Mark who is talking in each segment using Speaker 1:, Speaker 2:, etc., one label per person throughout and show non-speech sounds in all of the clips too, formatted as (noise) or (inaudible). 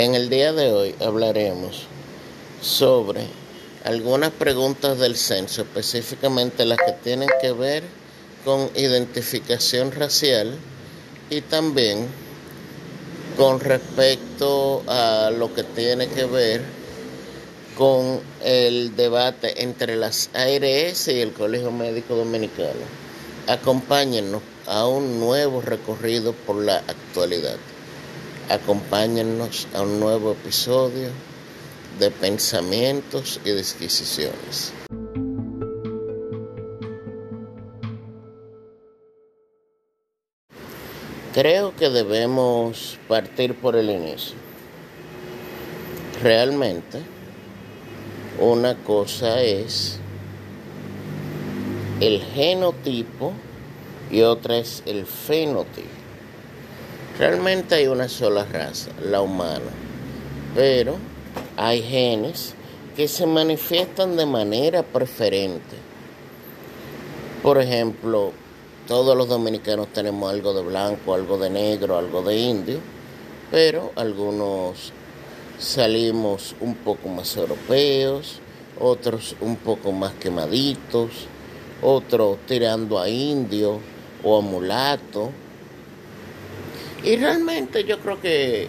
Speaker 1: En el día de hoy hablaremos sobre algunas preguntas del censo, específicamente las que tienen que ver con identificación racial y también con respecto a lo que tiene que ver con el debate entre las ARS y el Colegio Médico Dominicano. Acompáñennos a un nuevo recorrido por la actualidad. Acompáñennos a un nuevo episodio de pensamientos y disquisiciones. Creo que debemos partir por el inicio. Realmente, una cosa es el genotipo y otra es el fenotipo. Realmente hay una sola raza, la humana, pero hay genes que se manifiestan de manera preferente. Por ejemplo, todos los dominicanos tenemos algo de blanco, algo de negro, algo de indio, pero algunos salimos un poco más europeos, otros un poco más quemaditos, otros tirando a indio o a mulato. Y realmente yo creo que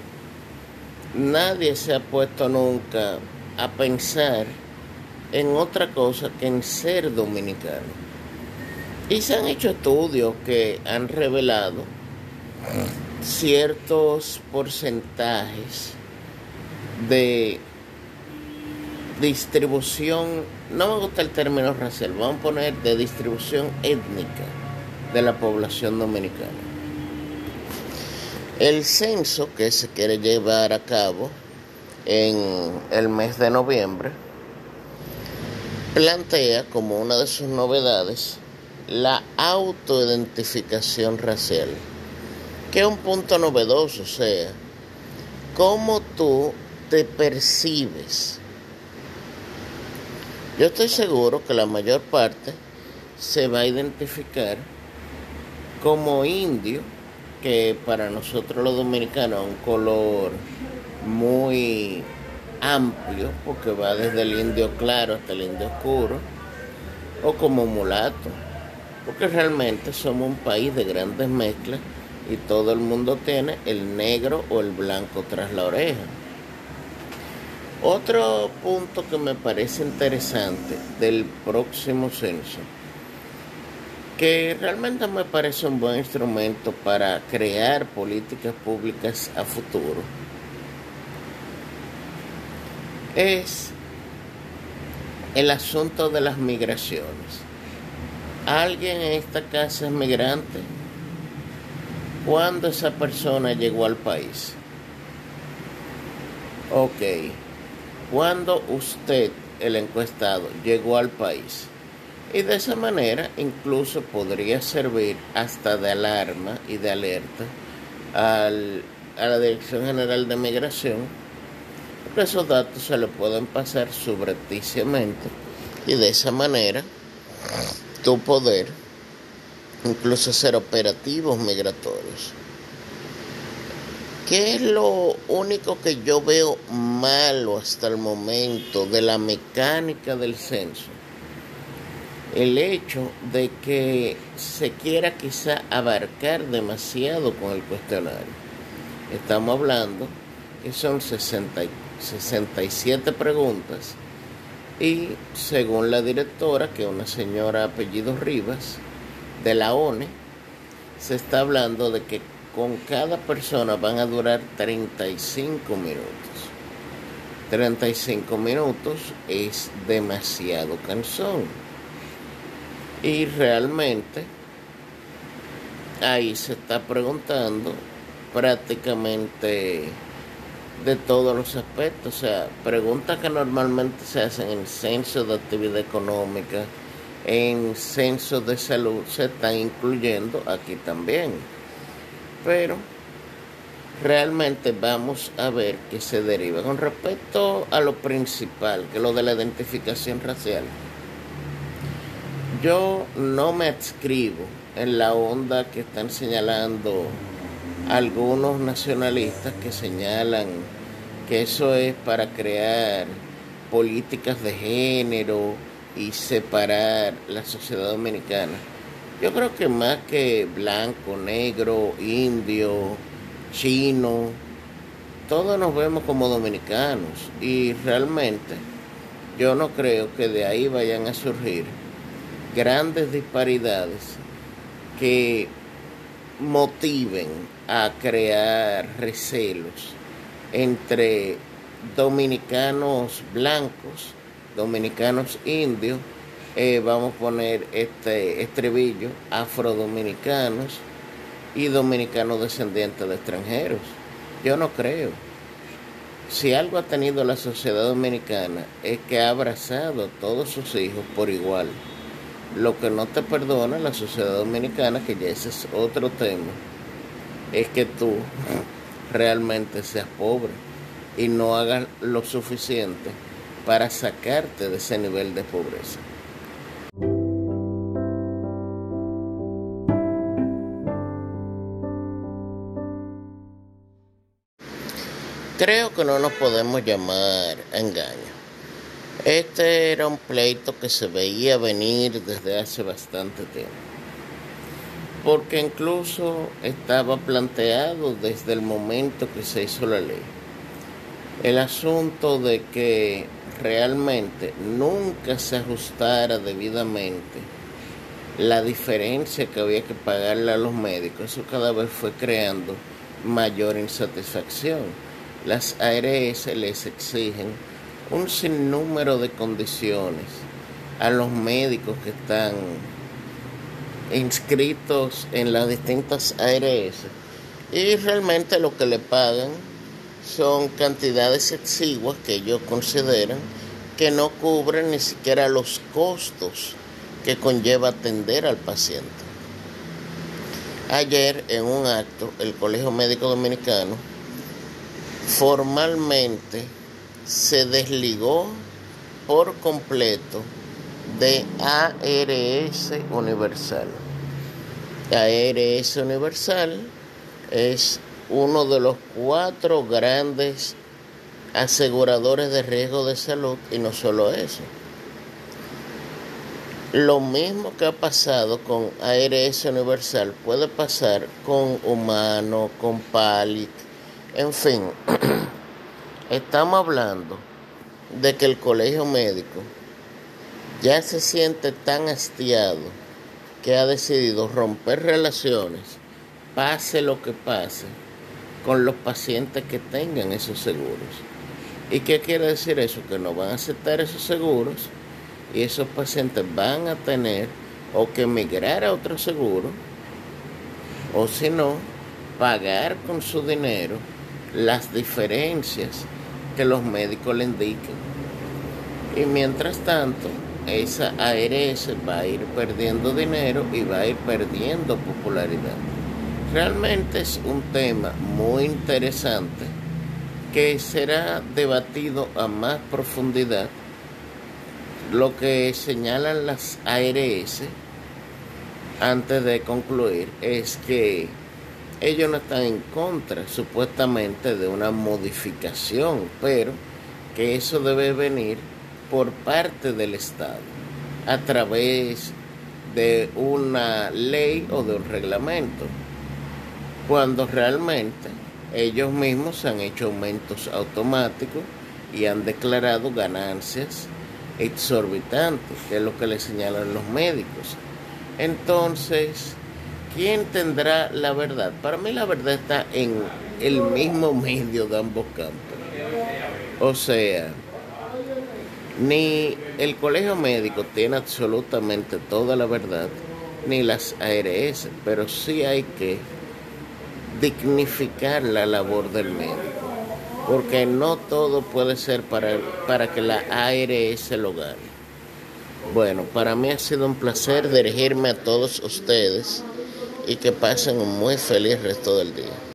Speaker 1: nadie se ha puesto nunca a pensar en otra cosa que en ser dominicano. Y se han hecho estudios que han revelado ciertos porcentajes de distribución, no me gusta el término racial, vamos a poner de distribución étnica de la población dominicana. El censo que se quiere llevar a cabo en el mes de noviembre plantea como una de sus novedades la autoidentificación racial, que es un punto novedoso, o sea, cómo tú te percibes. Yo estoy seguro que la mayor parte se va a identificar como indio, que para nosotros los dominicanos es un color muy amplio, porque va desde el indio claro hasta el indio oscuro, o como mulato porque realmente somos un país de grandes mezclas y todo el mundo tiene el negro o el blanco tras la oreja. Otro punto que me parece interesante del próximo censo, que realmente me parece un buen instrumento para crear políticas públicas a futuro, es el asunto de las migraciones alguien en esta casa es migrante. ¿Cuándo esa persona llegó al país? Ok. ¿Cuándo usted, el encuestado, llegó al país? Y de esa manera incluso podría servir hasta de alarma y de alerta al, a la Dirección General de Migración, porque esos datos se le pueden pasar subrepticiamente y de esa manera tu poder incluso ser operativos migratorios. ¿Qué es lo único que yo veo malo hasta el momento de la mecánica del censo? El hecho de que se quiera quizá abarcar demasiado con el cuestionario. Estamos hablando que son 60, 67 preguntas y según la directora, que es una señora apellido Rivas, de la ONE, se está hablando de que con cada persona van a durar 35 minutos. 35 minutos es demasiado cansón. Y realmente ahí se está preguntando prácticamente de todos los aspectos. O sea, preguntas que normalmente se hacen en censo de actividad económica, en censo de salud, se están incluyendo aquí también. Pero realmente vamos a ver qué se deriva. Con respecto a lo principal, que es lo de la identificación racial, yo no me adscribo en la onda que están señalando algunos nacionalistas que señalan que eso es para crear políticas de género y separar la sociedad dominicana. Yo creo que más que blanco, negro, indio, chino, todos nos vemos como dominicanos y realmente yo no creo que de ahí vayan a surgir grandes disparidades que motiven a crear recelos entre dominicanos blancos, dominicanos indios, eh, vamos a poner este estribillo, afrodominicanos y dominicanos descendientes de extranjeros. Yo no creo. Si algo ha tenido la sociedad dominicana es que ha abrazado a todos sus hijos por igual. Lo que no te perdona la sociedad dominicana, que ya ese es otro tema, es que tú realmente seas pobre y no hagas lo suficiente para sacarte de ese nivel de pobreza. Creo que no nos podemos llamar engaño. Este era un pleito que se veía venir desde hace bastante tiempo. Porque incluso estaba planteado desde el momento que se hizo la ley. El asunto de que realmente nunca se ajustara debidamente la diferencia que había que pagarle a los médicos, eso cada vez fue creando mayor insatisfacción las ARS les exigen un sinnúmero de condiciones a los médicos que están inscritos en las distintas ARS y realmente lo que le pagan son cantidades exiguas que ellos consideran que no cubren ni siquiera los costos que conlleva atender al paciente. Ayer en un acto el Colegio Médico Dominicano formalmente se desligó por completo de ARS Universal. ARS Universal es uno de los cuatro grandes aseguradores de riesgo de salud y no solo eso. Lo mismo que ha pasado con ARS Universal puede pasar con Humano, con Palit, en fin, (clears throat) estamos hablando de que el colegio médico ya se siente tan hastiado que ha decidido romper relaciones, pase lo que pase, con los pacientes que tengan esos seguros. ¿Y qué quiere decir eso? Que no van a aceptar esos seguros y esos pacientes van a tener o que emigrar a otro seguro o si no, pagar con su dinero las diferencias que los médicos le indiquen. Y mientras tanto, esa ARS va a ir perdiendo dinero y va a ir perdiendo popularidad. Realmente es un tema muy interesante que será debatido a más profundidad. Lo que señalan las ARS antes de concluir es que ellos no están en contra supuestamente de una modificación, pero que eso debe venir por parte del Estado a través de una ley o de un reglamento, cuando realmente ellos mismos han hecho aumentos automáticos y han declarado ganancias exorbitantes, que es lo que le señalan los médicos. Entonces, ¿quién tendrá la verdad? Para mí la verdad está en el mismo medio de ambos campos. O sea, ni el colegio médico tiene absolutamente toda la verdad, ni las ARS, pero sí hay que dignificar la labor del médico, porque no todo puede ser para, para que la ARS lo gane. Bueno, para mí ha sido un placer dirigirme a todos ustedes y que pasen un muy feliz resto del día.